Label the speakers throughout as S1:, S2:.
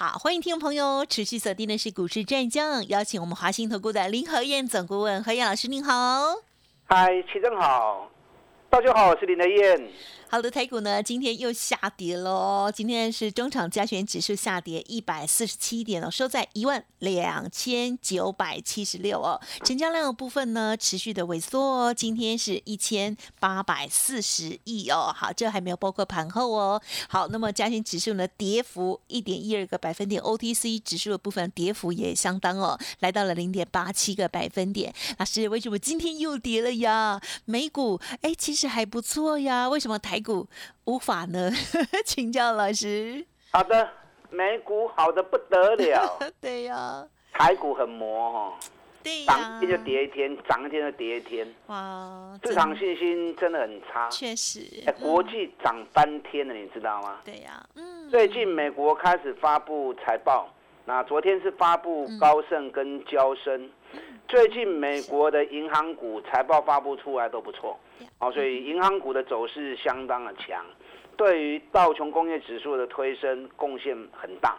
S1: 好，欢迎听众朋友持续锁定的是股市战将，邀请我们华兴投顾的林和燕总顾问何燕老师，您好。
S2: 嗨，齐正好，大家好，我是林和燕。
S1: 好的，台股呢今天又下跌喽。今天是中场加权指数下跌一百四十七点哦，收在一万两千九百七十六哦。成交量的部分呢持续的萎缩哦，今天是一千八百四十亿哦。好，这还没有包括盘后哦。好，那么加权指数呢跌幅一点一二个百分点，OTC 指数的部分跌幅也相当哦，来到了零点八七个百分点。那是为什么今天又跌了呀？美股哎，其实还不错呀，为什么台？美股无法呢，请教老师。
S2: 好的，美股好的不得了。
S1: 对呀，
S2: 台股很磨哈。
S1: 对呀，
S2: 涨一天就跌一天，涨一天就跌一天。哇，市场信心真的很差。
S1: 确实，哎
S2: 国际涨翻天了，你知道吗？
S1: 对呀，嗯。
S2: 最近美国开始发布财报，那昨天是发布高盛跟交生。最近美国的银行股财报发布出来都不错，哦，所以银行股的走势相当的强，对于道琼工业指数的推升贡献很大。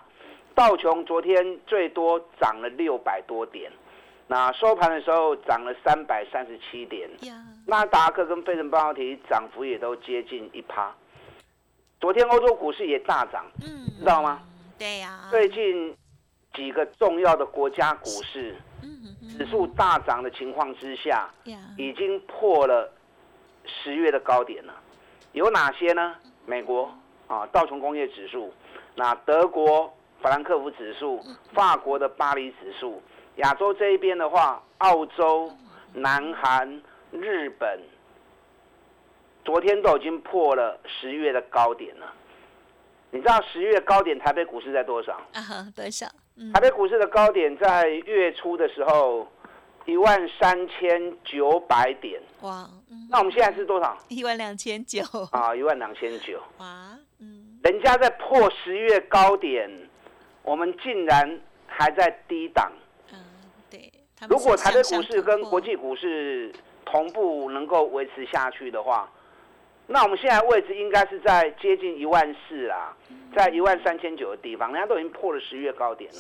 S2: 道琼昨天最多涨了六百多点，那收盘的时候涨了三百三十七点。纳达克跟费城半导体涨幅也都接近一趴。昨天欧洲股市也大涨，嗯，知道吗？
S1: 对呀。
S2: 最近几个重要的国家股市。指数大涨的情况之下，已经破了十月的高点了。有哪些呢？美国啊，道琼工业指数；那德国法兰克福指数；法国的巴黎指数；亚洲这一边的话，澳洲、南韩、日本，昨天都已经破了十月的高点了。你知道十月高点台北股市在多少？
S1: 啊，多少？
S2: 台北股市的高点在月初的时候，一万三千九百点。哇，那我们现在是多少？
S1: 一万两千九。
S2: 啊，一万两千九。哇，嗯，人家在破十月高点，我们竟然还在低档。嗯，对。如果台北股市跟国际股市同步能够维持下去的话。那我们现在位置应该是在接近一万四啦，在一万三千九的地方，人家都已经破了十月高点了。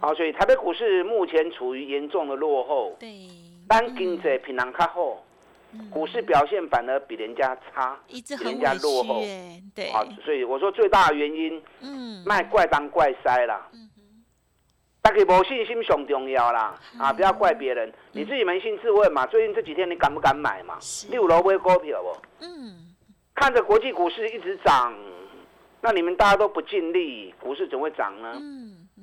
S2: 好，所以台北股市目前处于严重的落后。对。单经济平常较好，股市表现反而比人家差，
S1: 比人家落后。对。
S2: 好，所以我说最大的原因，嗯，卖怪当怪塞啦。嗯大家无信心上重要啦，啊，不要怪别人，你自己扪心自问嘛。最近这几天你敢不敢买嘛？你有楼买股票不？嗯。看着国际股市一直涨，那你们大家都不尽力，股市怎会涨呢？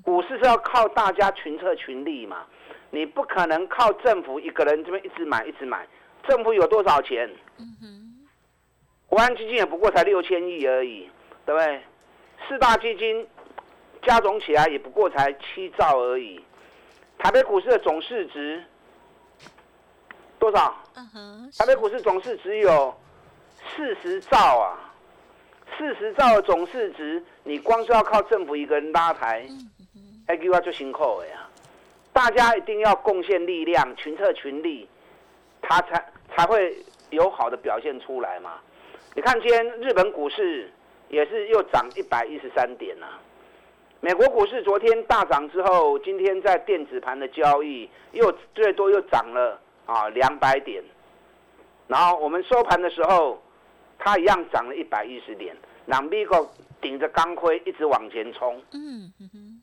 S2: 股市是要靠大家群策群力嘛，你不可能靠政府一个人这边一直买一直买。政府有多少钱？国安基金也不过才六千亿而已，对不对？四大基金加总起来也不过才七兆而已。台北股市的总市值多少？台北股市总市值有。四十兆啊，四十兆的总市值，你光是要靠政府一个人拉抬，哎，计划就辛苦了呀。大家一定要贡献力量，群策群力，它才才会有好的表现出来嘛。你看今天日本股市也是又涨一百一十三点啊。美国股市昨天大涨之后，今天在电子盘的交易又最多又涨了啊两百点，然后我们收盘的时候。它一样涨了一百一十点，让美国顶着钢盔一直往前冲。嗯哼，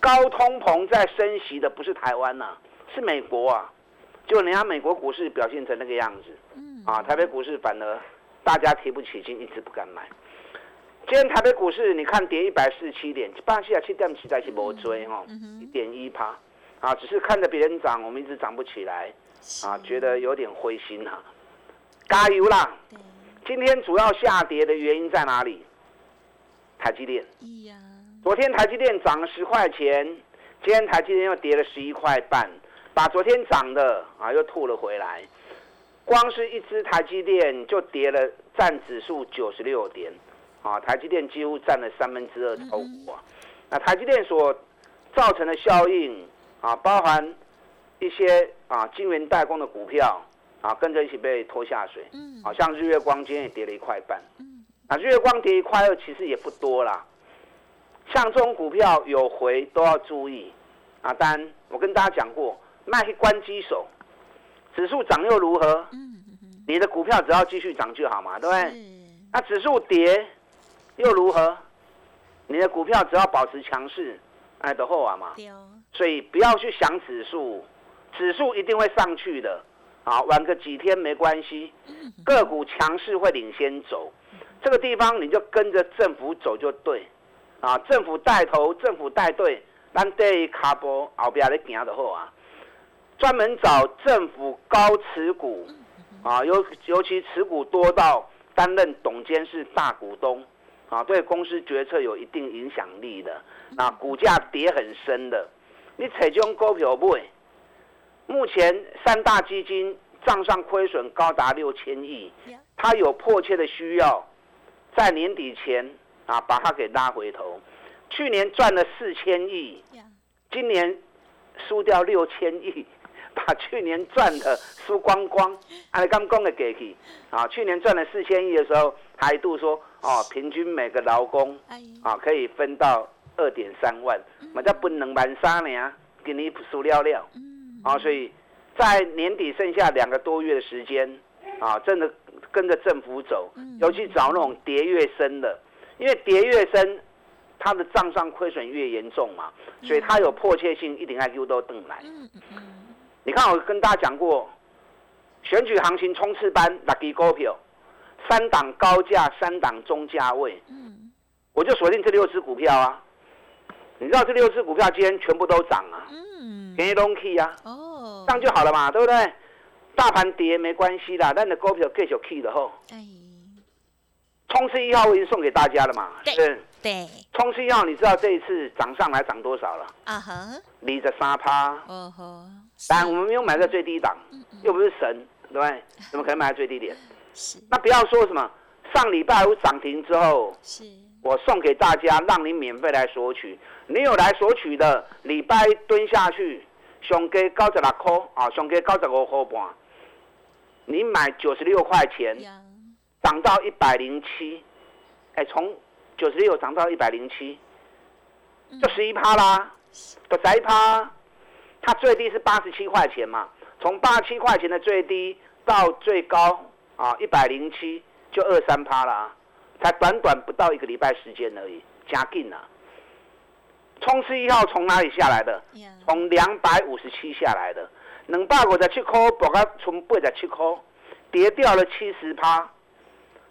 S2: 高通膨在升息的不是台湾呐，是美国啊。就人家美国股市表现成那个样子，嗯，啊，台北股市反而大家提不起劲，一直不敢买。今天台北股市你看跌一百四十七点，巴西啊七点七在是没追哈，一点一趴，啊，只是看着别人涨，我们一直涨不起来，啊，觉得有点灰心哈。加油啦！今天主要下跌的原因在哪里？台积电。昨天台积电涨了十块钱，今天台积电又跌了十一块半，把昨天涨的啊又吐了回来。光是一只台积电就跌了，占指数九十六点，啊，台积电几乎占了三分之二超股啊。那台积电所造成的效应啊，包含一些啊晶圆代工的股票啊，跟着一起被拖下水。嗯。好像日月光今天也跌了一块半。嗯。啊，日月光跌一块二其实也不多啦。像这种股票有回都要注意啊。当然，我跟大家讲过，卖去关机手。指数涨又如何？你的股票只要继续涨就好嘛，对不对？那指数跌又如何？你的股票只要保持强势，哎，的后啊嘛。所以不要去想指数，指数一定会上去的。啊，晚个几天没关系，个股强势会领先走。这个地方你就跟着政府走就对。啊，政府带头，政府带队，咱对卡波后边咧行就好啊。专门找政府高持股，啊，尤尤其持股多到担任董监事大股东，啊，对公司决策有一定影响力的，啊，股价跌很深的，你采这种股票不？目前三大基金账上亏损高达六千亿，它有迫切的需要，在年底前啊把它给拉回头。去年赚了四千亿，今年输掉六千亿。把去年赚的输光光，按刚刚的给去啊！去年赚了四千亿的时候，还一度说哦，平均每个劳工啊可以分到二点三万，嘛叫不能玩沙呢，给你输料料啊！所以在年底剩下两个多月的时间啊，真的跟着政府走，尤其找那种跌越深的，因为跌越深，它的账上亏损越严重嘛，所以它有迫切性，一点 IQ 都等来。你看，我跟大家讲过，选举行情冲刺班六支股票，三档高价，三档中价位。嗯，我就锁定这六只股票啊。你知道这六只股票今天全部都涨啊。嗯，便宜拢去啊。哦，这样就好了嘛，对不对？大盘跌没关系啦，但你股票继续去的吼。哎。冲刺一号我已经送给大家了嘛。
S1: 对。对。
S2: 冲刺一号，你知道这一次涨上来涨多少了？啊哈。离着三趴。哦吼。当然，我们没有买在最低档，又不是神，对不对？怎么可能买在最低点？是。那不要说什么上礼拜五涨停之后，是。我送给大家，让你免费来索取。你有来索取的，礼拜蹲下去，上给九十六块啊，上给九十五块半。你买九十六块钱，涨到一百零七，哎，从九十六涨到一百零七，就十一趴啦，就十一趴。它最低是八十七块钱嘛，从八十七块钱的最低到最高啊一百零七，就二三趴啦，才短短不到一个礼拜时间而已，加劲了。冲刺一号从哪里下来的？从两百五十七下来的，两百五十七块，博到从八十七块，跌掉了七十趴，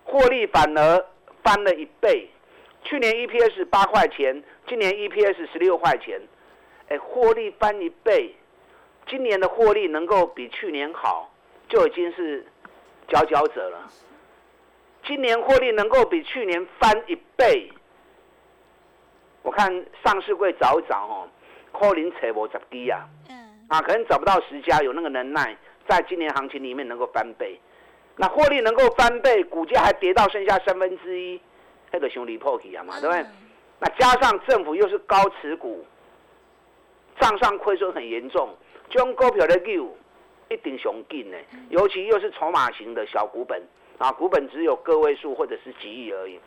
S2: 获利反而翻了一倍。去年 EPS 八块钱，今年 EPS 十六块钱。哎，获利翻一倍，今年的获利能够比去年好，就已经是佼佼者了。今年获利能够比去年翻一倍，我看上市会找一找哦，可能扯无十低啊，啊，可能找不到十家有那个能耐，在今年行情里面能够翻倍。那获利能够翻倍，股价还跌到剩下三分之一，那个兄弟破起啊嘛，对不对？那加上政府又是高持股。账上亏损很严重，这种股票的 view 一定熊劲呢，尤其又是筹码型的小股本啊，股本只有个位数或者是几亿而已。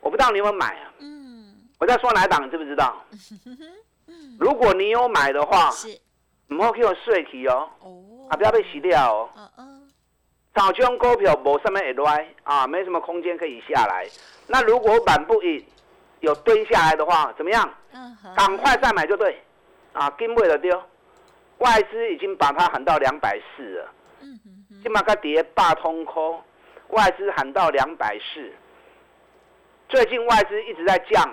S2: 我不知道你有没有买啊？嗯，我在说哪档，你知不知道？如果你有买的话，是，唔好给我税起哦，啊，不要被洗掉哦。嗯嗯，早这种股票无什么会来啊，没什么空间可以下来。那如果板不一有蹲下来的话，怎么样？嗯，赶快再买就对。啊，跟不了丢，外资已经把它喊到两百四了。嗯嗯今嘛个跌八通空，外资喊到两百四。最近外资一直在降，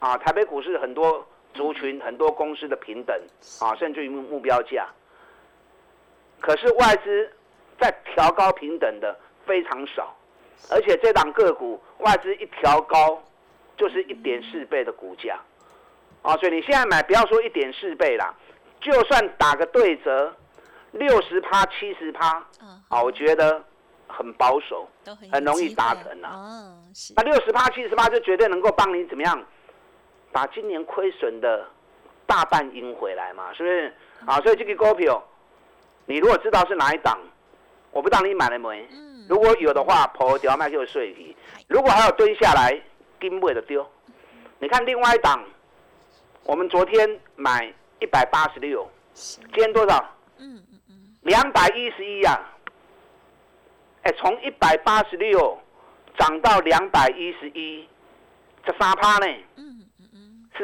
S2: 啊，台北股市很多族群、很多公司的平等，啊，甚至于目目标价。可是外资在调高平等的非常少，而且这档个股外资一调高，就是一点四倍的股价。啊，所以你现在买不要说一点四倍啦，就算打个对折，六十趴、七十趴，啊，我觉得很保守，很容易达成啊。哦，那六十趴、七十趴就绝对能够帮你怎么样，把今年亏损的大半赢回来嘛，是不是？啊，所以这个股票，你如果知道是哪一档，我不知道你买了没。如果有的话，破掉卖就碎皮；如果还有蹲下来，金不的丢。你看另外一档，我们昨天买一百八十六，今天多少？嗯嗯嗯，两百一十一呀。哎，从一百八十六涨到两百一十一，这三趴呢？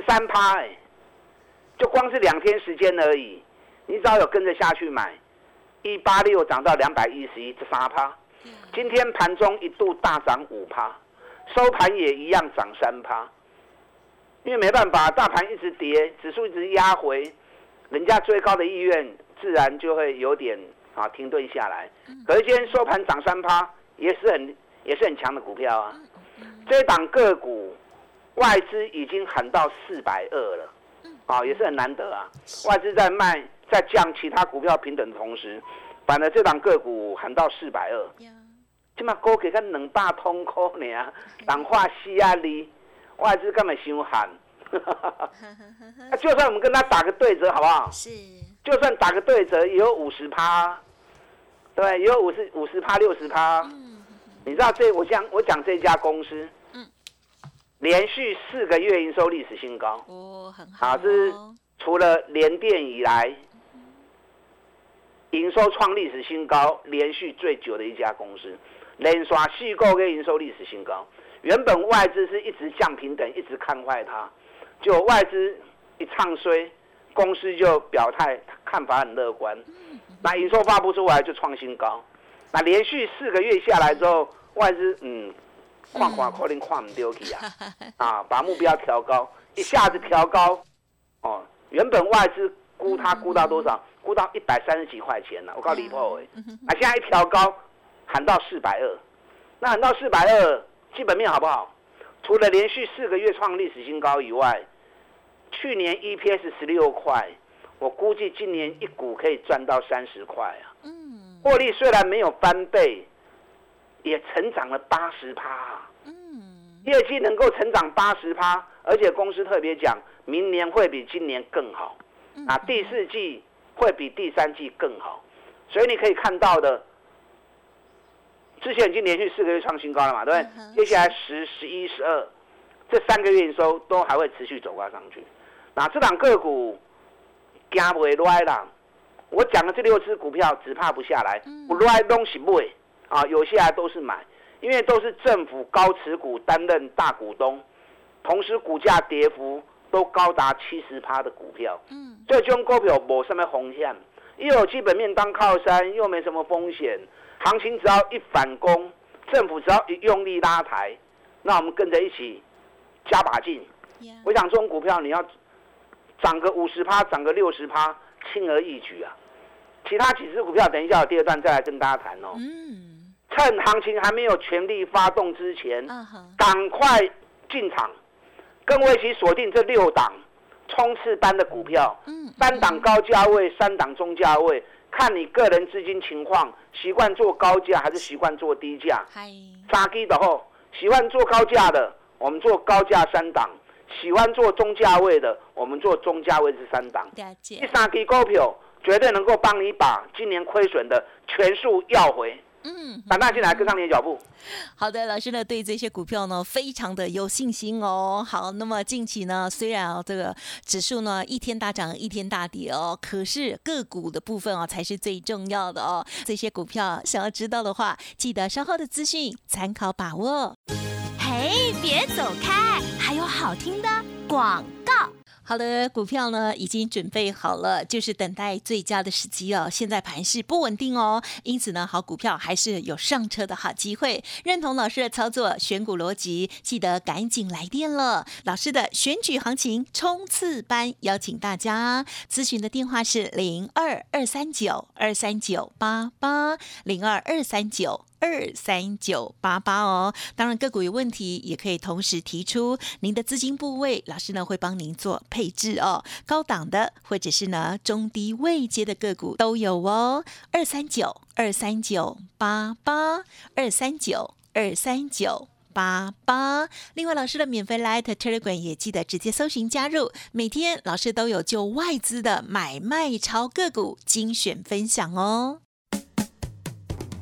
S2: 三趴哎，就光是两天时间而已。你只要有跟着下去买，一八六涨到两百一十一，这三趴。今天盘中一度大涨五趴，收盘也一样涨三趴。因为没办法，大盘一直跌，指数一直压回，人家最高的意愿自然就会有点啊停顿下来。可是今天收盘涨三趴，也是很也是很强的股票啊。这档个股外资已经喊到四百二了，啊也是很难得啊。外资在卖在降其他股票平等的同时。反而这档个股喊到四百二，起码高给个两百通科呢，淡化西压力，外资根本想喊，就算我们跟他打个对折，好不好？是。就算打个对折，也有五十趴，对，也有五十五十趴六十趴。嗯。你知道这我讲我讲这家公司，嗯，连续四个月营收历史新高，哦，很好。啊，这是除了联电以来。营收创历史新高，连续最久的一家公司，连刷续购跟营收历史新高。原本外资是一直降平等，一直看坏它，就外资一唱衰，公司就表态看法很乐观。那营收发布出来就创新高，那连续四个月下来之后，外资嗯，矿矿可能看唔丢去啊，啊，把目标调高，一下子调高，哦，原本外资估它估到多少？估到一百三十几块钱了，我告诉你破哎，啊现在一调高，喊到四百二，那喊到四百二，基本面好不好？除了连续四个月创历史新高以外，去年 EPS 十六块，我估计今年一股可以赚到三十块啊。嗯，获利虽然没有翻倍，也成长了八十趴。嗯，业绩能够成长八十趴，而且公司特别讲，明年会比今年更好。啊，第四季。会比第三季更好，所以你可以看到的，之前已经连续四个月创新高了嘛，对不对？接下来十、十一、十二这三个月营收都还会持续走高上去。那这档个股惊不会来啦。我讲的这六只股票只怕不下来，不来东西不会啊，有些还都是买，因为都是政府高持股担任大股东，同时股价跌幅。都高达七十趴的股票，嗯，这种股票没什么风险，又有基本面当靠山，又没什么风险，行情只要一反攻，政府只要一用力拉抬，那我们跟着一起加把劲。我想这种股票你要涨个五十趴，涨个六十趴，轻而易举啊。其他几只股票，等一下我第二段再来跟大家谈哦。嗯，趁行情还没有全力发动之前，赶快进场。跟我一起锁定这六档冲刺班的股票，三档高价位，三档中价位，看你个人资金情况，习惯做高价还是习惯做低价？杀低的后，喜欢做高价的，我们做高价三档；喜欢做中价位的，我们做中价位是三档。第三低股票绝对能够帮你把今年亏损的全数要回。嗯，反大进来跟上你的脚步。
S1: 好的，老师呢对这些股票呢非常的有信心哦。好，那么近期呢虽然啊这个指数呢一天大涨一天大跌哦，可是个股的部分啊才是最重要的哦。这些股票想要知道的话，记得稍后的资讯参考把握。嘿，别走开，还有好听的广告。好的，股票呢已经准备好了，就是等待最佳的时机哦。现在盘势不稳定哦，因此呢，好股票还是有上车的好机会。认同老师的操作，选股逻辑，记得赶紧来电了。老师的选举行情冲刺班，邀请大家咨询的电话是零二二三九二三九八八零二二三九。二三九八八哦。当然个股有问题，也可以同时提出您的资金部位，老师呢会帮您做配置哦。高档的或者是呢中低位阶的个股都有哦。二三九二三九八八二三九二三九。八八，另外老师的免费 Light Telegram 也记得直接搜寻加入，每天老师都有就外资的买卖超个股精选分享哦。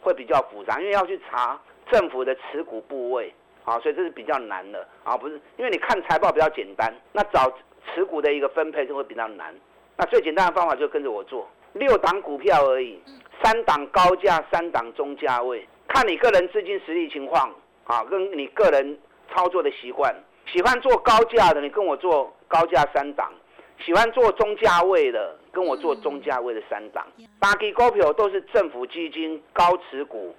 S2: 会比较复杂，因为要去查政府的持股部位，啊，所以这是比较难的啊，不是因为你看财报比较简单，那找持股的一个分配就会比较难。那最简单的方法就跟着我做。六档股票而已，三档高价，三档中价位，看你个人资金实力情况啊，跟你个人操作的习惯。喜欢做高价的，你跟我做高价三档；喜欢做中价位的，跟我做中价位的三档。八基股票都是政府基金高持股，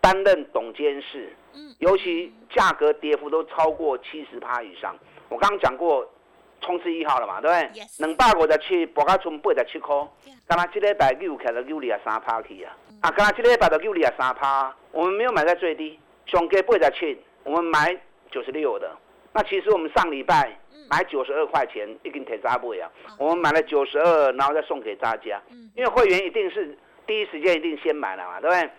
S2: 担任董监事，尤其价格跌幅都超过七十趴以上。我刚刚讲过。冲刺一号了嘛，对不对？两百五十七，博卡村八十七块。刚才这礼拜六开了六厘啊三趴去啊。啊，刚才这礼拜的六厘啊三趴，我们没有买在最低，上给八十七，我们买九十六的。那其实我们上礼拜买九十二块钱，一根铁扎不啊。我们买了九十二，然后再送给大家。因为会员一定是第一时间一定先买了嘛，对不对？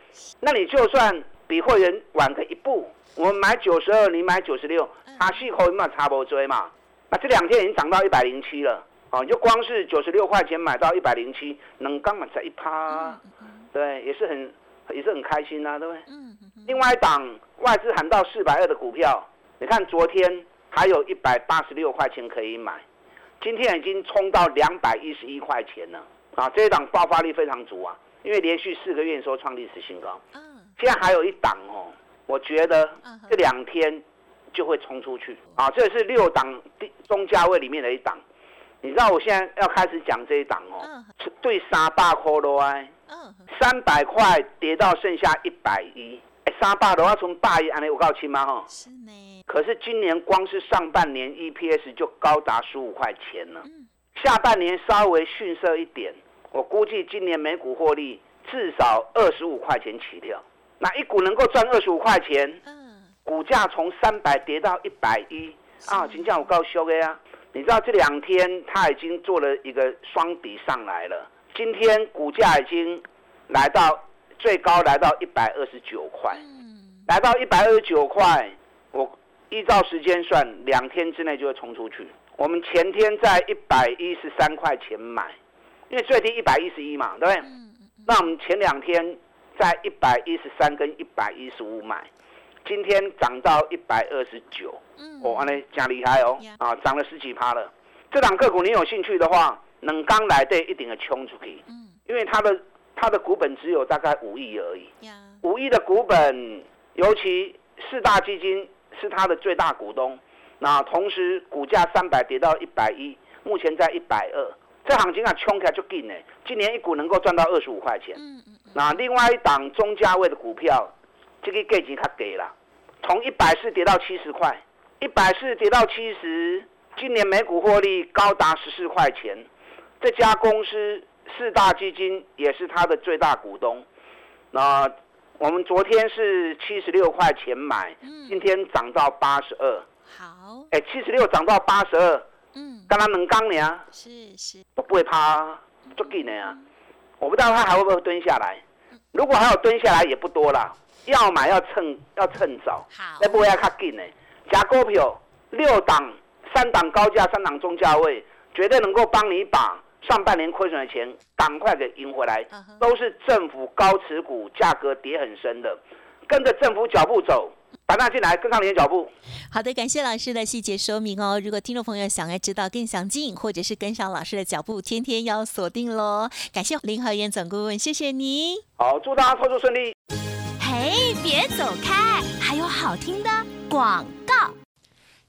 S2: 那你就算比会员晚个一步，我们买九十二，你买九十六，差四块嘛，差不追嘛。那这两天已经涨到一百零七了，哦，就光是九十六块钱买到一百零七，能刚满才一趴，对，也是很也是很开心呐，对不对？另外一档外资喊到四百二的股票，你看昨天还有一百八十六块钱可以买，今天已经冲到两百一十一块钱了，啊，这一档爆发力非常足啊，因为连续四个月说创历史新高，嗯。现在还有一档哦，我觉得这两天。就会冲出去。啊！这是六档中价位里面的一档，你知道我现在要开始讲这一档哦，对三百块咯哎，三百块跌到剩下一百一，哎，三百的话从大一安尼我告诉吗？哈？是呢。可是今年光是上半年 EPS 就高达十五块钱了，下半年稍微逊色一点，我估计今年每股获利至少二十五块钱起跳，那一股能够赚二十五块钱。股价从三百跌到一百一。啊！金价我告诉的呀，你知道这两天它已经做了一个双底上来了。今天股价已经来到最高来到一百二十九块，来到一百二十九块，我依照时间算，两天之内就会冲出去。我们前天在一百一十三块钱买，因为最低一百一十一嘛，对不对？那我们前两天在一百一十三跟一百一十五买。今天涨到一百二十九，哦，安尼真厉害哦，啊，涨了十几趴了。这档个股你有兴趣的话，能刚来对一定要冲出去，嗯，因为它的它的股本只有大概五亿而已，五亿的股本，尤其四大基金是它的最大股东，那同时股价三百跌到一百一，目前在一百二，这行情啊冲起来就劲呢，今年一股能够赚到二十五块钱，嗯嗯，那另外一档中价位的股票。这个价钱他给了，从一百四跌到七十块，一百四跌到七十，今年每股获利高达十四块钱。这家公司四大基金也是他的最大股东。那我们昨天是七十六块钱买，今天涨到八十二。好，哎，七十六涨到八十二，嗯，刚刚能刚呢？是是，都不会怕，做紧的呀。我不知道他还会不会蹲下来，如果还有蹲下来，也不多啦。要买要趁要趁早，好那不会要卡紧的。假股票六档、三档高价、三档中价位，绝对能够帮你把上半年亏损的钱赶快给赢回来。都是政府高持股，价格跌很深的，跟着政府脚步走，把那进来跟上你的脚步。
S1: 好的，感谢老师的细节说明哦。如果听众朋友想要知道更详尽，或者是跟上老师的脚步，天天要锁定喽。感谢林和燕总顾问，谢谢你。
S2: 好，祝大家操作顺利。
S3: 嘿，别走开，还有好听的广告。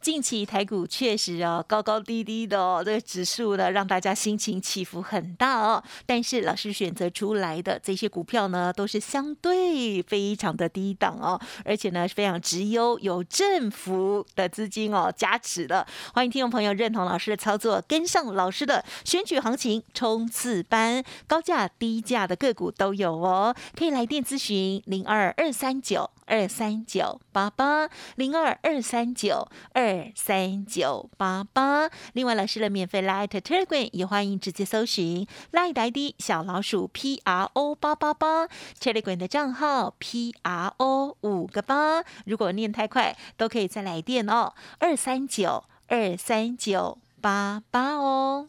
S1: 近期台股确实哦高高低低的哦，这个指数呢让大家心情起伏很大哦。但是老师选择出来的这些股票呢，都是相对非常的低档哦，而且呢非常直优，有政府的资金哦加持的。欢迎听众朋友认同老师的操作，跟上老师的选举行情冲刺班，高价低价的个股都有哦，可以来电咨询零二二三九。二三九八八零二二三九二三九八八，另外老师的免费 Light Telegram 也欢迎直接搜寻 Light ID 小老鼠 P R O 八八八。Telegram 的账号 P R O 五个八，如果念太快都可以再来电哦，二三九二三九八八哦。